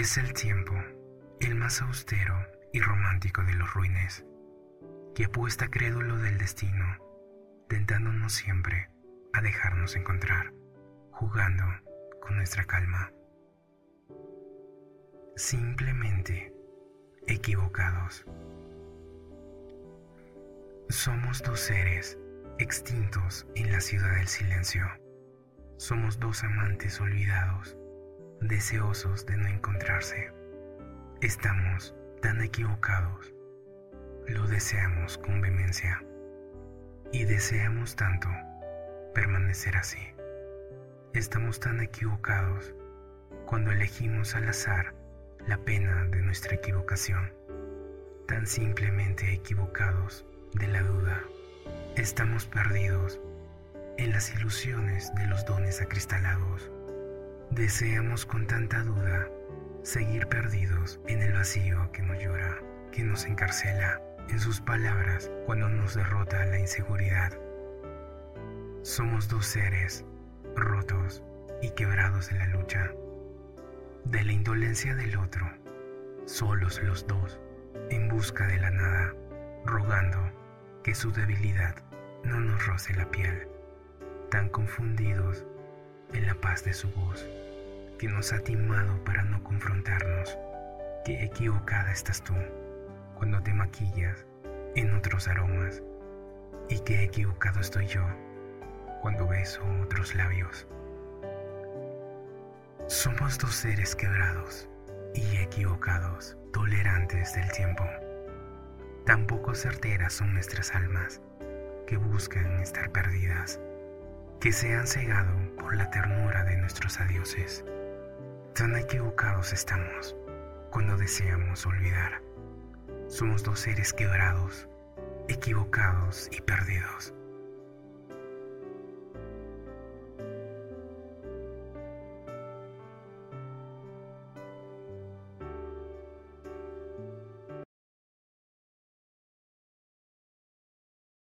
Es el tiempo, el más austero y romántico de los ruines, que apuesta crédulo del destino, tentándonos siempre a dejarnos encontrar, jugando con nuestra calma. Simplemente equivocados. Somos dos seres extintos en la ciudad del silencio. Somos dos amantes olvidados, deseosos de no encontrarse. Estamos tan equivocados. Lo deseamos con vehemencia. Y deseamos tanto permanecer así. Estamos tan equivocados cuando elegimos al azar la pena de nuestra equivocación. Tan simplemente equivocados de la duda. Estamos perdidos en las ilusiones de los dones acristalados. Deseamos con tanta duda seguir perdidos en el vacío que nos llora, que nos encarcela en sus palabras cuando nos derrota la inseguridad. Somos dos seres rotos y quebrados en la lucha, de la indolencia del otro, solos los dos, en busca de la nada, rogando que su debilidad no nos roce la piel, tan confundidos en la paz de su voz, que nos ha timado para no confrontarnos. Qué equivocada estás tú cuando te maquillas en otros aromas, y qué equivocado estoy yo cuando beso otros labios. Somos dos seres quebrados y equivocados, tolerantes del tiempo. Tan poco certeras son nuestras almas que buscan estar perdidas, que se han cegado por la ternura de nuestros adioses. Tan equivocados estamos cuando deseamos olvidar. Somos dos seres quebrados, equivocados y perdidos.